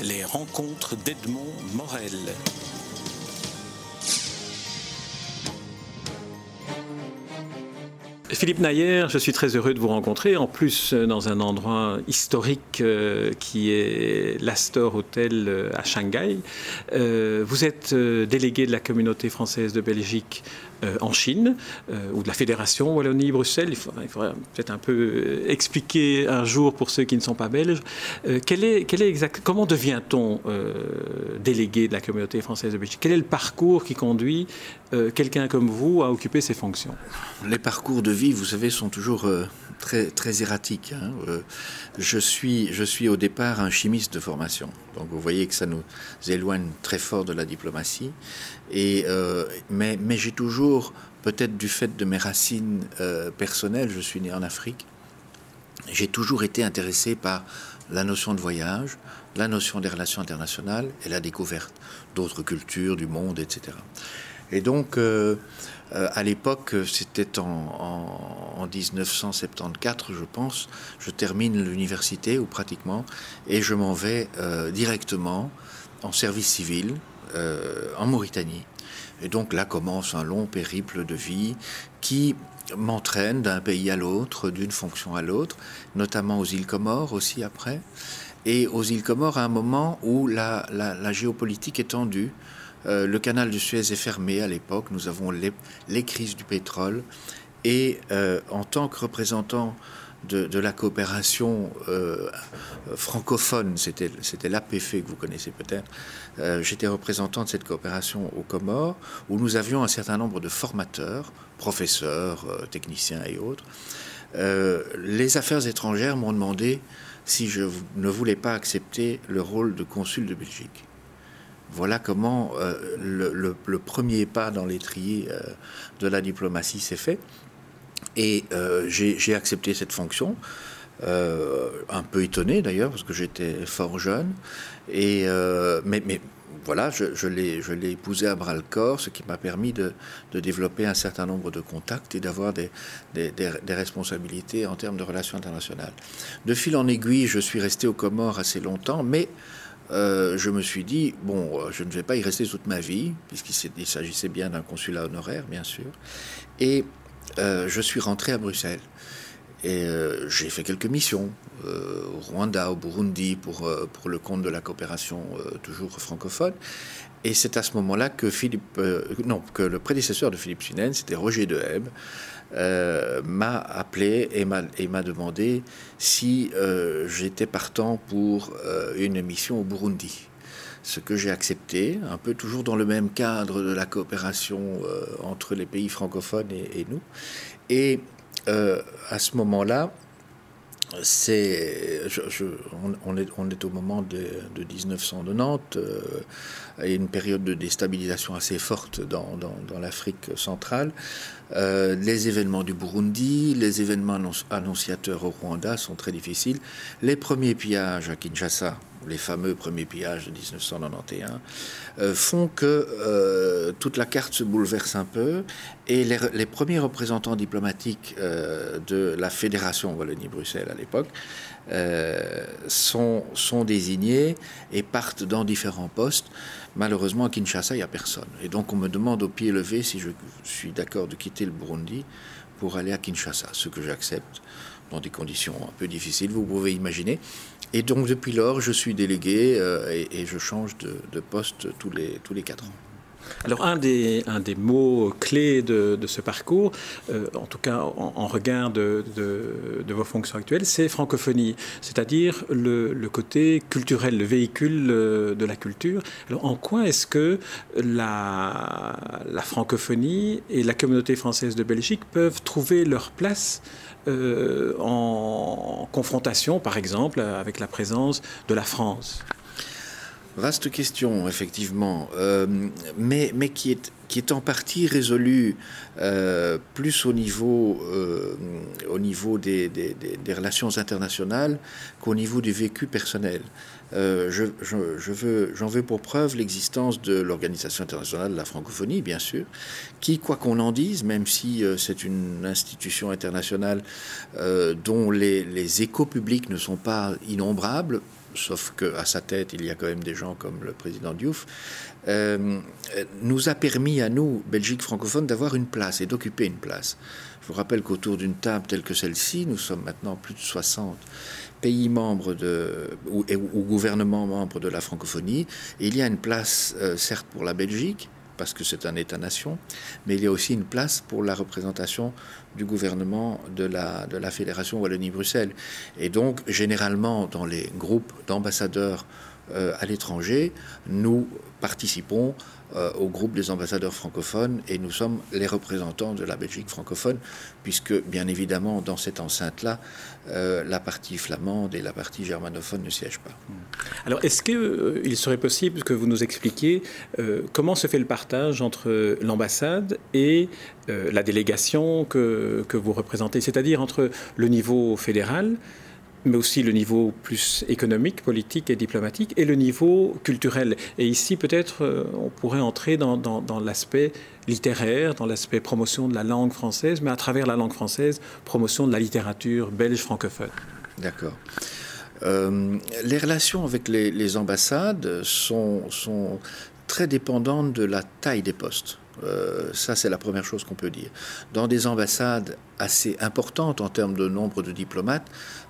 Les rencontres d'Edmond Morel. Philippe Nayer, je suis très heureux de vous rencontrer, en plus euh, dans un endroit historique euh, qui est l'Astor Hotel euh, à Shanghai. vous êtes délégué de la communauté française de Belgique en Chine, ou de la Fédération Wallonie-Bruxelles. Il faudrait, peut-être un peu expliquer un jour pour ceux qui ne sont pas belges. quel est, quel comment devient-on délégué de la communauté française de Belgique? Quel est le parcours qui conduit quelqu'un comme vous à occuper ces fonctions? Les parcours de vie vous savez, sont toujours euh, très, erratiques. Hein. Euh, je, suis, je suis au départ un chimiste de formation. Donc vous voyez que ça nous éloigne très fort de la diplomatie. Euh, mais j'ai toujours, peut-être du fait de mes racines personnelles, je suis né en Afrique, j'ai toujours été intéressé par la notion de voyage, la notion des relations internationales et la découverte d'autres cultures, du monde, etc. Et donc, euh, à l'époque, c'était en, 1974, je pense, je termine l'université, ou pratiquement, et je m'en vais euh, directement en service civil euh, en Mauritanie. Et donc là commence un long périple de vie qui m'entraîne d'un pays à l'autre, d'une fonction à l'autre, notamment aux îles Comores aussi après. Et aux îles Comores à un moment où la, la géopolitique est tendue. Euh, le canal de Suez est fermé à l'époque. Nous avons les, crises du pétrole. Et euh, en tant que représentant de, la coopération euh, francophone, c'était l'APF que vous connaissez peut-être, j'étais représentant de cette coopération aux Comores, où nous avions un certain nombre de formateurs, professeurs, techniciens et autres. les affaires étrangères m'ont demandé si je ne voulais pas accepter le rôle de consul de Belgique. Voilà comment euh, le, premier pas dans l'étrier euh, de la diplomatie s'est fait. Et euh, j'ai accepté cette fonction, un peu étonné d'ailleurs, parce que j'étais fort jeune. Et, mais, mais voilà, je, l'ai épousé à bras le corps, ce qui m'a permis de, développer un certain nombre de contacts et d'avoir des, responsabilités en termes de relations internationales. De fil en aiguille, je suis resté aux Comores assez longtemps, mais euh, je me suis dit, bon, euh, je ne vais pas y rester toute ma vie, puisqu'il s'agissait bien d'un consulat honoraire, bien sûr. Et euh, je suis rentré à Bruxelles. Et j'ai fait quelques missions au Rwanda, au Burundi, pour, pour le compte de la coopération toujours francophone. Et c'est à ce moment-là que Philippe, non, que le prédécesseur de Philippe Sinen, c'était Roger Deheb, euh, m'a appelé et m'a demandé si euh, j'étais partant pour euh, une mission au Burundi. Ce que j'ai accepté, un peu toujours dans le même cadre de la coopération entre les pays francophones et, nous. Et à ce moment-là, c'est, on, est, on, est, au moment de, 1990, et une période de déstabilisation assez forte dans, dans l'Afrique centrale. Euh, les événements du Burundi, les événements annonciateurs au Rwanda sont très difficiles. Les premiers pillages à Kinshasa, les fameux premiers pillages de 1991, euh, font que euh, toute la carte se bouleverse un peu et les, premiers représentants diplomatiques de la Fédération Wallonie-Bruxelles à l'époque sont désignés et partent dans différents postes. Malheureusement, à Kinshasa, il n'y a personne. Et donc, on me demande au pied levé si je suis d'accord de quitter le Burundi pour aller à Kinshasa, ce que j'accepte dans des conditions un peu difficiles, vous pouvez imaginer. Et donc, depuis lors, je suis délégué euh, et, je change de, poste tous les, tous les quatre ans. Alors un des, un des mots clés de, ce parcours, euh, en tout cas en, regard de, vos fonctions actuelles, c'est francophonie, c'est-à-dire le, côté culturel, le véhicule euh, de la culture. Alors en quoi est-ce que la, francophonie et la communauté française de Belgique peuvent trouver leur place euh, en confrontation, par exemple, avec la présence de la France? Vaste question, effectivement, euh, mais, mais qui, est, qui est en partie résolue euh, plus au niveau, euh, au niveau des, des, relations internationales qu'au niveau du vécu personnel. je, je, veux, j'en veux pour preuve l'existence de l'Organisation internationale de la francophonie, bien sûr, qui, quoi qu'on en dise, même si c'est une institution internationale dont les, les échos publics ne sont pas innombrables, sauf qu'à sa tête, il y a quand même des gens comme le président Diouf, euh, nous a permis à nous, Belgique francophone, d'avoir une place et d'occuper une place. Je vous rappelle qu'autour d'une table telle que celle-ci, nous sommes maintenant plus de 60 pays membres de, ou, ou gouvernements membres de la francophonie. Et il y a une place, euh, certes, pour la Belgique, parce que c'est un État-nation, mais il y a aussi une place pour la représentation du gouvernement de la, Fédération Wallonie-Bruxelles. Et donc, généralement, dans les groupes d'ambassadeurs à l'étranger, nous participons euh, au groupe des ambassadeurs francophones et nous sommes les représentants de la Belgique francophone, puisque bien évidemment dans cette enceinte-là, euh, la partie flamande et la partie germanophone ne siègent pas. Alors est-ce qu'il euh, serait possible que vous nous expliquiez comment se fait le partage entre l'ambassade et la délégation que, que vous représentez, c'est-à-dire entre le niveau fédéral mais aussi le niveau plus économique, politique et diplomatique, et le niveau culturel. Et ici, peut-être, euh, on pourrait entrer dans, dans, l'aspect littéraire, dans l'aspect promotion de la langue française, mais à travers la langue française, promotion de la littérature belge francophone. D'accord. Euh, les relations avec les, ambassades sont, très dépendantes de la taille des postes. Euh, ça, c'est la première chose qu'on peut dire. Dans des ambassades assez importantes en termes de nombre de diplomates,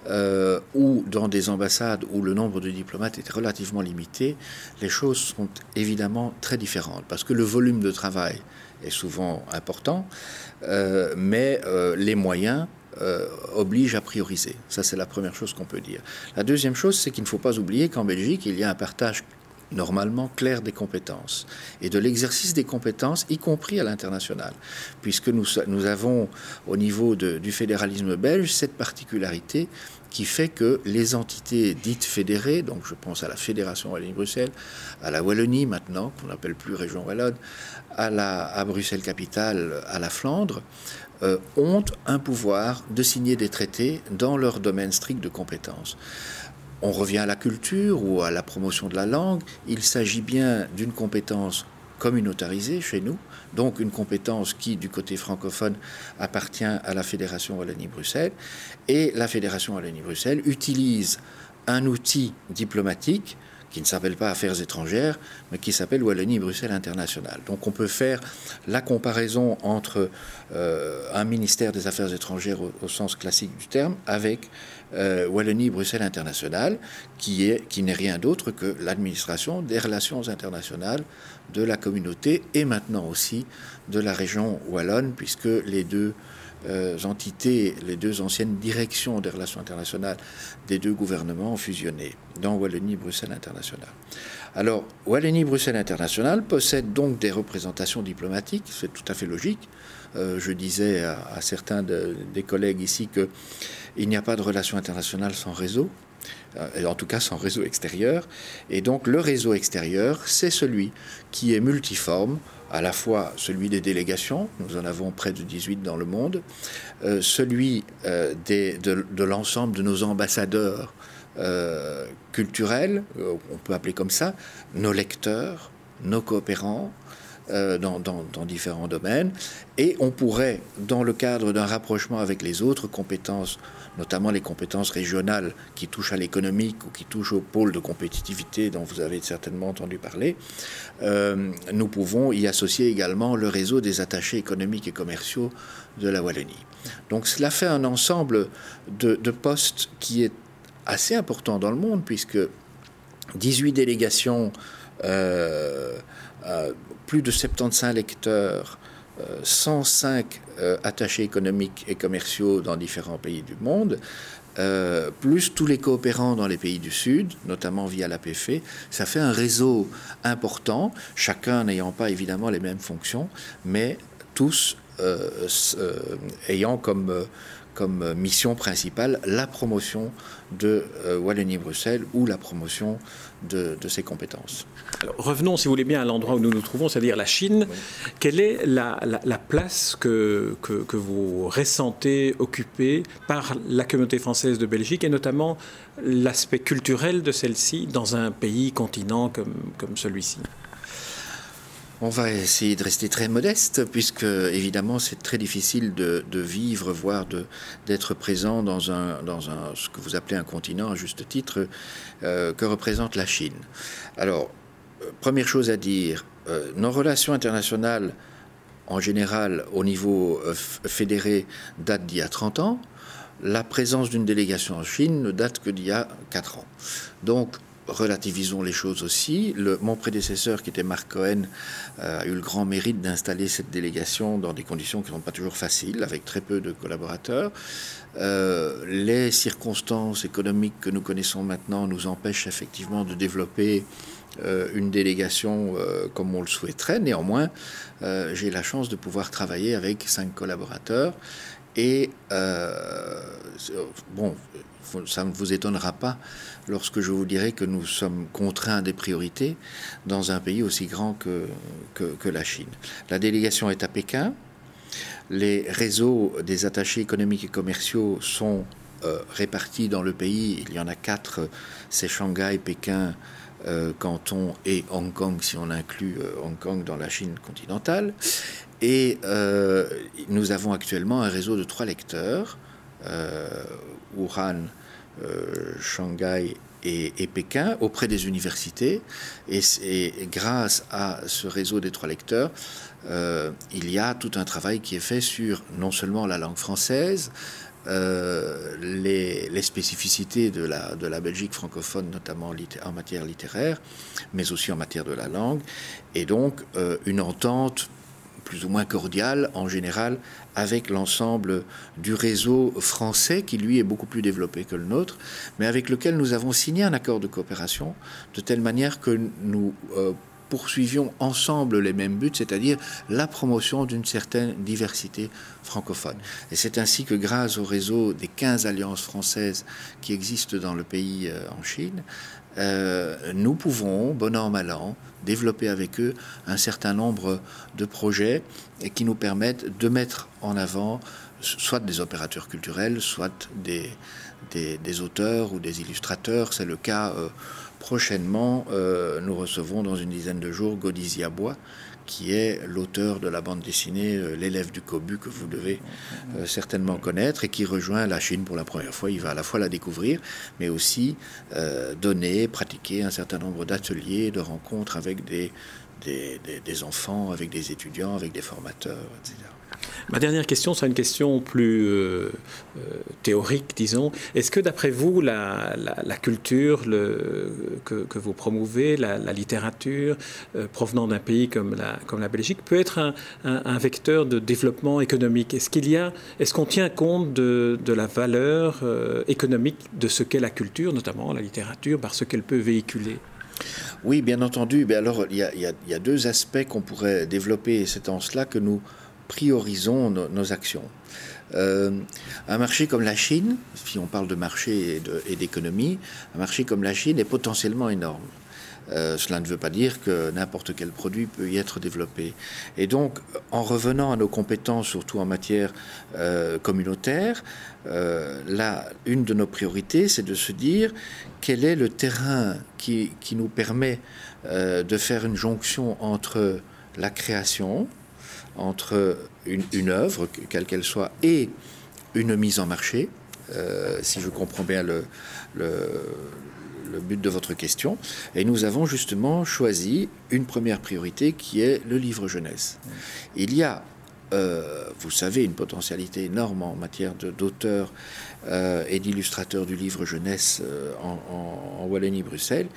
euh, ou dans des ambassades où le nombre de diplomates est relativement limité, les choses sont évidemment très différentes, parce que le volume de travail est souvent important, euh, mais les moyens obligent à prioriser. Ça, c'est la première chose qu'on peut dire. La deuxième chose, c'est qu'il ne faut pas oublier qu'en Belgique, il y a un partage normalement clair des compétences et de l'exercice des compétences, y compris à l'international, puisque nous, avons au niveau du fédéralisme belge cette particularité qui fait que les entités dites fédérées, donc je pense à la Fédération Wallonie-Bruxelles, à la Wallonie maintenant, qu'on n'appelle plus région Wallonne, à, la, Bruxelles-Capitale, à la Flandre, euh, ont un pouvoir de signer des traités dans leur domaine strict de compétences on revient à la culture ou à la promotion de la langue, il s'agit bien d'une compétence communautarisée chez nous, donc une compétence qui, du côté francophone, appartient à la Fédération Wallonie-Bruxelles. Et la Fédération Wallonie-Bruxelles utilise un outil diplomatique qui ne s'appelle pas Affaires étrangères, mais qui s'appelle Wallonie-Bruxelles International. Donc on peut faire la comparaison entre euh, un ministère des Affaires étrangères au, sens classique du terme avec euh, Wallonie-Bruxelles International, qui qui n'est rien d'autre que l'administration des relations internationales de la communauté et maintenant aussi de la région wallonne, puisque les deux euh, entités, les deux anciennes directions des relations internationales des deux gouvernements ont fusionné dans Wallonie-Bruxelles International. Alors, Wallonie-Bruxelles International possède donc des représentations diplomatiques, c'est tout à fait logique. Euh, je disais à, certains des collègues ici qu'il n'y a pas de relations internationales sans réseau, euh, en tout cas sans réseau extérieur. Et donc le réseau extérieur, c'est celui qui est multiforme, à la fois celui des délégations, nous en avons près de 18 dans le monde, euh, celui de, l'ensemble de nos ambassadeurs culturels, on peut appeler comme ça, nos lecteurs, nos coopérants, dans, dans, différents domaines. Et on pourrait, dans le cadre d'un rapprochement avec les autres compétences notamment les compétences régionales qui touchent à l'économique ou qui touchent au pôle de compétitivité dont vous avez certainement entendu parler, euh, nous pouvons y associer également le réseau des attachés économiques et commerciaux de la Wallonie. Donc cela fait un ensemble de, postes qui est assez important dans le monde puisque 18 délégations, euh, euh, plus de 75 lecteurs, 105 euh, attachés économiques et commerciaux dans différents pays du monde, euh, plus tous les coopérants dans les pays du Sud, notamment via l'APF, ça fait un réseau important, chacun n'ayant pas évidemment les mêmes fonctions, mais tous euh, ayant comme comme mission principale la promotion de euh, Wallonie-Bruxelles ou la promotion de, ses compétences. revenons, si vous voulez bien, à l'endroit où nous nous trouvons, c'est-à-dire la Chine. Quelle est la, place que, que, vous ressentez occupée par la communauté française de Belgique et notamment l'aspect culturel de celle-ci dans un pays, continent comme, comme celui-ci? On va essayer de rester très modeste, puisque évidemment c'est très difficile de, vivre, voire d'être présent dans, un, dans un, ce que vous appelez un continent, à juste titre, euh, que représente la Chine. Alors, euh, première chose à dire, euh, nos relations internationales, en général, au niveau fédéré, datent d'il y a 30 ans. La présence d'une délégation en Chine ne date que d'il y a 4 ans. Donc, relativisons les choses aussi. Mon prédécesseur, qui était Marc Cohen, euh, a eu le grand mérite d'installer cette délégation dans des conditions qui ne sont pas toujours faciles, avec très peu de collaborateurs. Euh, les circonstances économiques que nous connaissons maintenant nous empêchent effectivement de développer euh, une délégation comme on le souhaiterait. Néanmoins, j'ai la chance de pouvoir travailler avec cinq collaborateurs. Et bon, ça ne vous étonnera pas lorsque je vous dirai que nous sommes contraints des priorités dans un pays aussi grand que, que, la Chine. La délégation est à Pékin. Les réseaux des attachés économiques et commerciaux sont euh, répartis dans le pays. Il y en a quatre, c'est Shanghai, Pékin, euh, Canton et Hong Kong, si on inclut euh, Hong Kong dans la Chine continentale. Et nous avons actuellement un réseau de trois lecteurs, Wuhan, euh, Shanghai et, Pékin auprès des universités. Et, grâce à ce réseau des trois lecteurs, euh, il y a tout un travail qui est fait sur non seulement la langue française, euh, les, spécificités de la, de la Belgique francophone, notamment en matière littéraire, mais aussi en matière de la langue, et donc une entente plus ou moins cordiale en général avec l'ensemble du réseau français qui lui est beaucoup plus développé que le nôtre, mais avec lequel nous avons signé un accord de coopération de telle manière que nous euh, poursuivions ensemble les mêmes buts, c'est-à-dire la promotion d'une certaine diversité francophone. Et c'est ainsi que grâce au réseau des 15 alliances françaises qui existent dans le pays euh, en Chine, euh, nous pouvons, bon an, mal an, développer avec eux un certain nombre de projets qui nous permettent de mettre en avant soit des opérateurs culturels, soit des, auteurs ou des illustrateurs. C'est le cas euh, prochainement. Euh, nous recevons dans une dizaine de jours Godizia Bois, qui est l'auteur de la bande dessinée euh, L'élève du Cobu que vous devez certainement connaître et qui rejoint la Chine pour la première fois. Il va à la fois la découvrir, mais aussi donner, pratiquer un certain nombre d'ateliers, de rencontres avec des, enfants, avec des étudiants, avec des formateurs, etc. Ma dernière question, c'est une question plus euh, euh, théorique, disons. Est-ce que d'après vous, la, culture que, vous promouvez, la, littérature euh, provenant d'un pays comme la, Belgique, peut être un, vecteur de développement économique? Est-ce qu'il y a, est-ce qu'on tient compte de, la valeur économique de ce qu'est la culture, notamment la littérature, par ce qu'elle peut véhiculer? Oui, bien entendu. Mais alors, il y, a, y a deux aspects qu'on pourrait développer. C'est en cela que nous priorisons nos, actions. Euh, un marché comme la Chine, si on parle de marché et d'économie, un marché comme la Chine est potentiellement énorme. Euh, cela ne veut pas dire que n'importe quel produit peut y être développé. Et donc, en revenant à nos compétences, surtout en matière euh, communautaire, là, une de nos priorités, c'est de se dire quel est le terrain qui, qui nous permet de faire une jonction entre la création, entre une, œuvre, quelle qu'elle soit, et une mise en marché, euh, si je comprends bien le, le, but de votre question. Et nous avons justement choisi une première priorité qui est le livre jeunesse. Il y a euh, vous savez, une potentialité énorme en matière d'auteurs euh, et d'illustrateurs du livre jeunesse en, en, Wallonie-Bruxelles.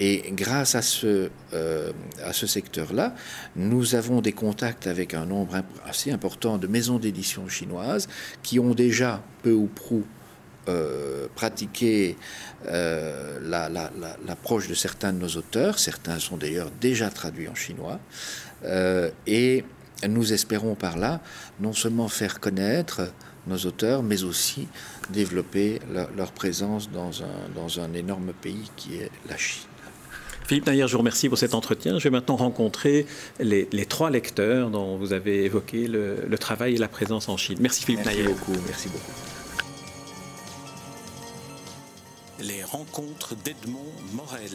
Et grâce à ce, euh, à ce secteur-là, nous avons des contacts avec un nombre assez important de maisons d'édition chinoises qui ont déjà peu ou prou euh, pratiqué euh, l'approche de certains de nos auteurs. Certains sont d'ailleurs déjà traduits en chinois. et nous espérons par là non seulement faire connaître nos auteurs, mais aussi développer leur, présence dans un, dans un énorme pays qui est la Chine. Philippe Nayer, je vous remercie pour cet entretien. Je vais maintenant rencontrer les, trois lecteurs dont vous avez évoqué le, travail et la présence en Chine. Merci Philippe merci Nayer. Beaucoup, merci beaucoup. Les rencontres d'Edmond Morel.